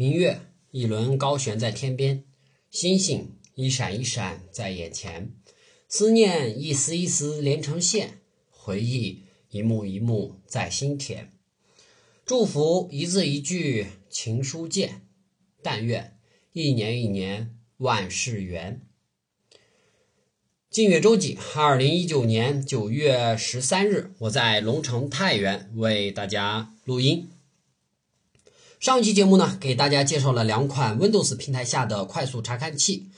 明月一轮高悬在天边，星星一闪一闪在眼前，思念一丝一丝连成线，回忆一幕一幕在心田，祝福一字一句情书见，但愿一年一年万事圆。晋月周几？二零一九年九月十三日，我在龙城太原为大家录音。上一期节目呢，给大家介绍了两款 Windows 平台下的快速查看器。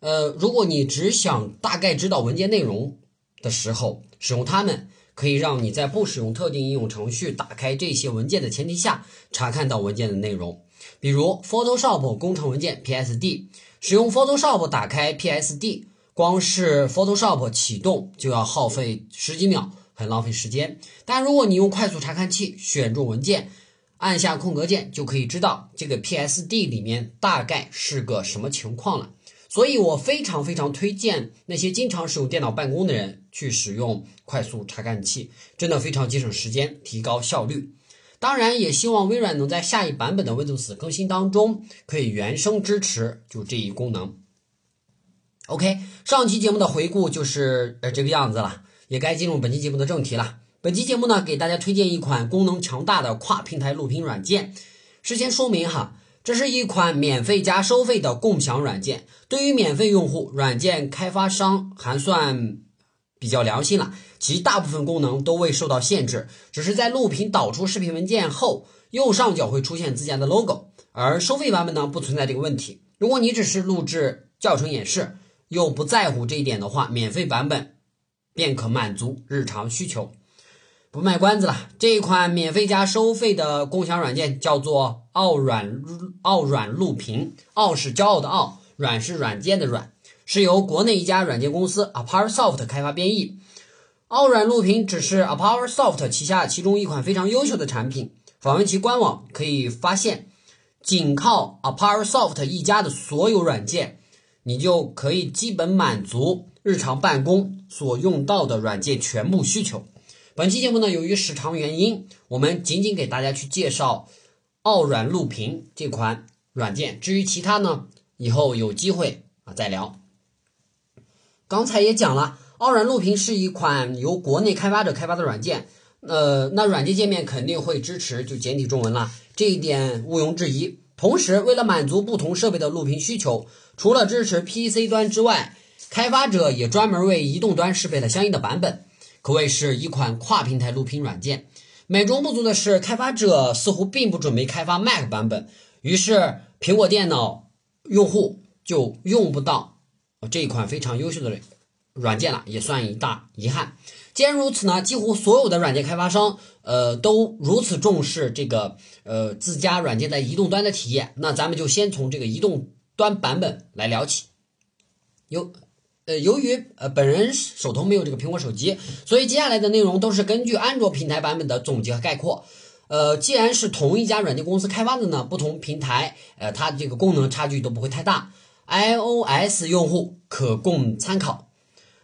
呃，如果你只想大概知道文件内容的时候，使用它们，可以让你在不使用特定应用程序打开这些文件的前提下，查看到文件的内容。比如 Photoshop 工程文件 PSD，使用 Photoshop 打开 PSD，光是 Photoshop 启动就要耗费十几秒，很浪费时间。但如果你用快速查看器选中文件，按下空格键就可以知道这个 PSD 里面大概是个什么情况了，所以我非常非常推荐那些经常使用电脑办公的人去使用快速查看器，真的非常节省时间，提高效率。当然，也希望微软能在下一版本的 Windows 更新当中可以原生支持就这一功能。OK，上期节目的回顾就是呃这个样子了，也该进入本期节目的正题了。本期节目呢，给大家推荐一款功能强大的跨平台录屏软件。事先说明哈，这是一款免费加收费的共享软件。对于免费用户，软件开发商还算比较良心了，其大部分功能都未受到限制，只是在录屏导出视频文件后，右上角会出现自家的 logo。而收费版本呢，不存在这个问题。如果你只是录制教程演示，又不在乎这一点的话，免费版本便可满足日常需求。不卖关子了，这一款免费加收费的共享软件叫做奥软奥软录屏。傲是骄傲的傲，软是软件的软，是由国内一家软件公司 AparSoft 开发编译。奥软录屏只是 AparSoft 旗下其中一款非常优秀的产品。访问其官网可以发现，仅靠 AparSoft 一家的所有软件，你就可以基本满足日常办公所用到的软件全部需求。本期节目呢，由于时长原因，我们仅仅给大家去介绍奥软录屏这款软件。至于其他呢，以后有机会啊再聊。刚才也讲了，奥软录屏是一款由国内开发者开发的软件，呃，那软件界面肯定会支持就简体中文了，这一点毋庸置疑。同时，为了满足不同设备的录屏需求，除了支持 PC 端之外，开发者也专门为移动端适配了相应的版本。可谓是一款跨平台录屏软件。美中不足的是，开发者似乎并不准备开发 Mac 版本，于是苹果电脑用户就用不到这一款非常优秀的软件了，也算一大遗憾。既然如此呢，几乎所有的软件开发商，呃，都如此重视这个呃自家软件在移动端的体验，那咱们就先从这个移动端版本来聊起。有。呃，由于呃本人手头没有这个苹果手机，所以接下来的内容都是根据安卓平台版本的总结和概括。呃，既然是同一家软件公司开发的呢，不同平台呃它这个功能差距都不会太大，iOS 用户可供参考。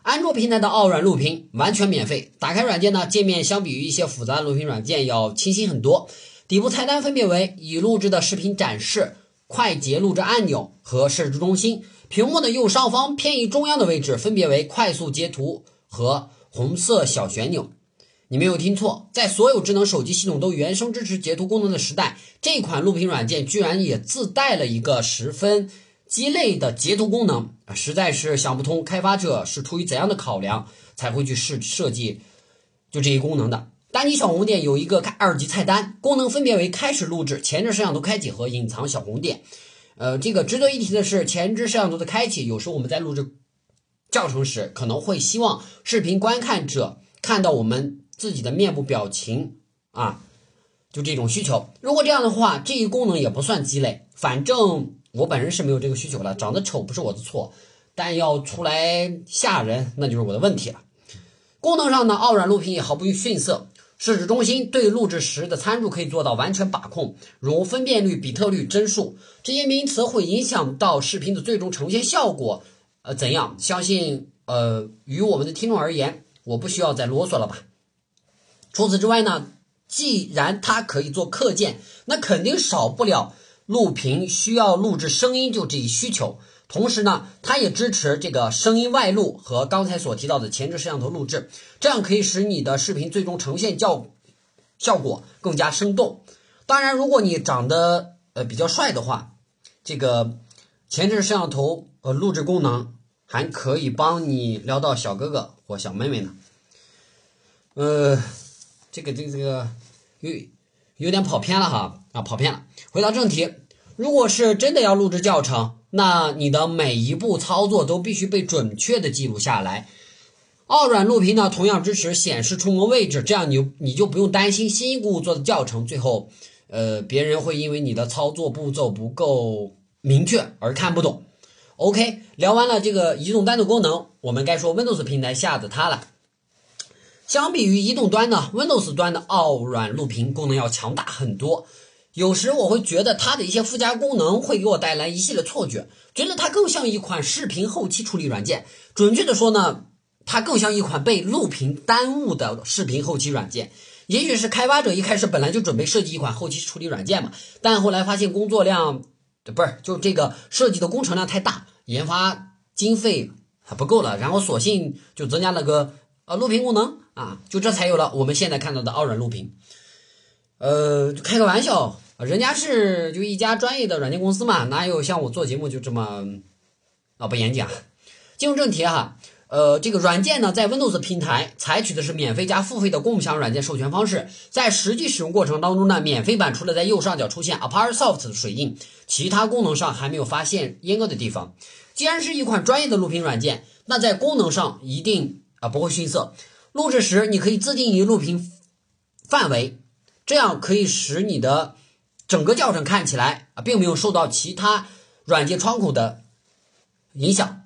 安卓平台的傲软录屏完全免费，打开软件呢，界面相比于一些复杂的录屏软件要清新很多。底部菜单分别为已录制的视频展示、快捷录制按钮和设置中心。屏幕的右上方偏移中央的位置，分别为快速截图和红色小旋钮。你没有听错，在所有智能手机系统都原生支持截图功能的时代，这款录屏软件居然也自带了一个十分鸡肋的截图功能！实在是想不通，开发者是出于怎样的考量才会去设设计就这一功能的。单击小红点有一个开二级菜单，功能分别为开始录制、前置摄像头开启和隐藏小红点。呃，这个值得一提的是，前置摄像头的开启，有时候我们在录制教程时，可能会希望视频观看者看到我们自己的面部表情啊，就这种需求。如果这样的话，这一功能也不算鸡肋。反正我本人是没有这个需求的，长得丑不是我的错，但要出来吓人，那就是我的问题了。功能上呢，奥软录屏也毫不逊色。设置中心对录制时的参数可以做到完全把控，如分辨率、比特率、帧数这些名词会影响到视频的最终呈现效果。呃，怎样？相信呃，于我们的听众而言，我不需要再啰嗦了吧。除此之外呢，既然它可以做课件，那肯定少不了录屏需要录制声音就这一需求。同时呢，它也支持这个声音外录和刚才所提到的前置摄像头录制，这样可以使你的视频最终呈现效效果更加生动。当然，如果你长得呃比较帅的话，这个前置摄像头呃录制功能还可以帮你撩到小哥哥或小妹妹呢。呃，这个这个这个有有点跑偏了哈啊，跑偏了。回到正题，如果是真的要录制教程。那你的每一步操作都必须被准确的记录下来。奥软录屏呢，同样支持显示触摸位置，这样你你就不用担心辛辛苦苦做的教程，最后，呃，别人会因为你的操作步骤不够明确而看不懂。OK，聊完了这个移动端的功能，我们该说 Windows 平台下的它了。相比于移动端呢，Windows 端的奥软录屏功能要强大很多。有时我会觉得它的一些附加功能会给我带来一系列错觉，觉得它更像一款视频后期处理软件。准确的说呢，它更像一款被录屏耽误的视频后期软件。也许是开发者一开始本来就准备设计一款后期处理软件嘛，但后来发现工作量不是就这个设计的工程量太大，研发经费还不够了，然后索性就增加了个呃录屏功能啊，就这才有了我们现在看到的傲软录屏。呃，开个玩笑。人家是就一家专业的软件公司嘛，哪有像我做节目就这么啊不严谨啊？进入正题哈，呃，这个软件呢，在 Windows 平台采取的是免费加付费的共享软件授权方式，在实际使用过程当中呢，免费版除了在右上角出现 ApartSoft 的水印，其他功能上还没有发现阉割的地方。既然是一款专业的录屏软件，那在功能上一定啊不会逊色。录制时你可以自定义录屏范围，这样可以使你的。整个教程看起来啊，并没有受到其他软件窗口的影响。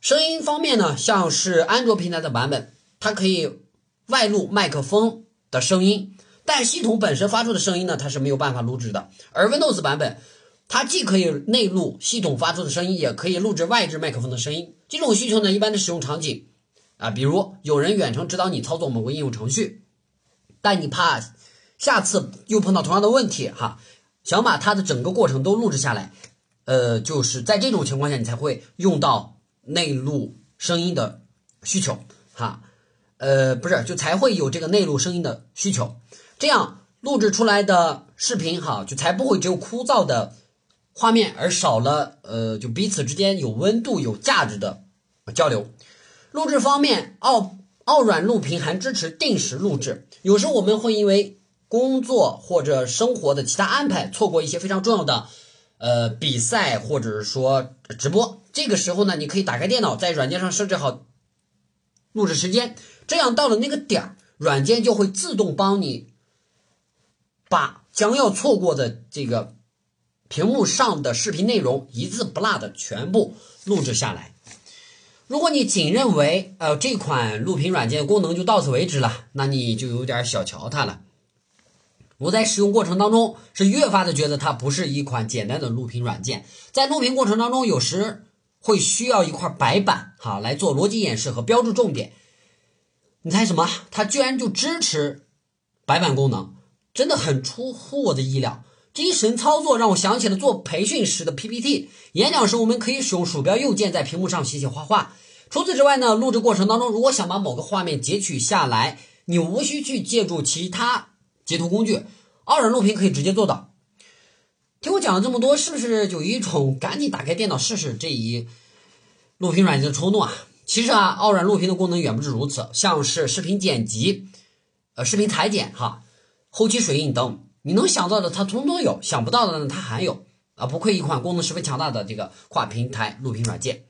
声音方面呢，像是安卓平台的版本，它可以外录麦克风的声音，但系统本身发出的声音呢，它是没有办法录制的。而 Windows 版本，它既可以内录系统发出的声音，也可以录制外置麦克风的声音。这种需求呢，一般的使用场景啊，比如有人远程指导你操作某个应用程序，但你怕下次又碰到同样的问题哈。想把它的整个过程都录制下来，呃，就是在这种情况下，你才会用到内录声音的需求，哈，呃，不是，就才会有这个内录声音的需求，这样录制出来的视频，哈，就才不会只有枯燥的画面，而少了，呃，就彼此之间有温度、有价值的交流。录制方面，奥奥软录屏还支持定时录制，有时候我们会因为。工作或者生活的其他安排，错过一些非常重要的，呃，比赛或者是说直播。这个时候呢，你可以打开电脑，在软件上设置好录制时间，这样到了那个点儿，软件就会自动帮你把将要错过的这个屏幕上的视频内容一字不落的全部录制下来。如果你仅认为呃这款录屏软件功能就到此为止了，那你就有点小瞧它了。我在使用过程当中是越发的觉得它不是一款简单的录屏软件，在录屏过程当中，有时会需要一块白板哈来做逻辑演示和标注重点。你猜什么？它居然就支持白板功能，真的很出乎我的意料。这一神操作让我想起了做培训时的 PPT，演讲时我们可以使用鼠标右键在屏幕上写写画画。除此之外呢，录制过程当中如果想把某个画面截取下来，你无需去借助其他。截图工具，奥软录屏可以直接做到。听我讲了这么多，是不是有一种赶紧打开电脑试试这一录屏软件的冲动啊？其实啊，傲软录屏的功能远不止如此，像是视频剪辑、呃视频裁剪、哈后期水印等，你能想到的它通通有，想不到的呢它还有啊！不愧一款功能十分强大的这个跨平台录屏软件。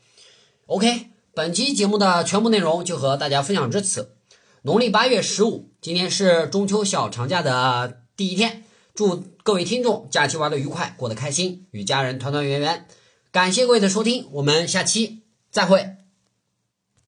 OK，本期节目的全部内容就和大家分享至此。农历八月十五，今天是中秋小长假的第一天，祝各位听众假期玩的愉快，过得开心，与家人团团圆圆。感谢各位的收听，我们下期再会。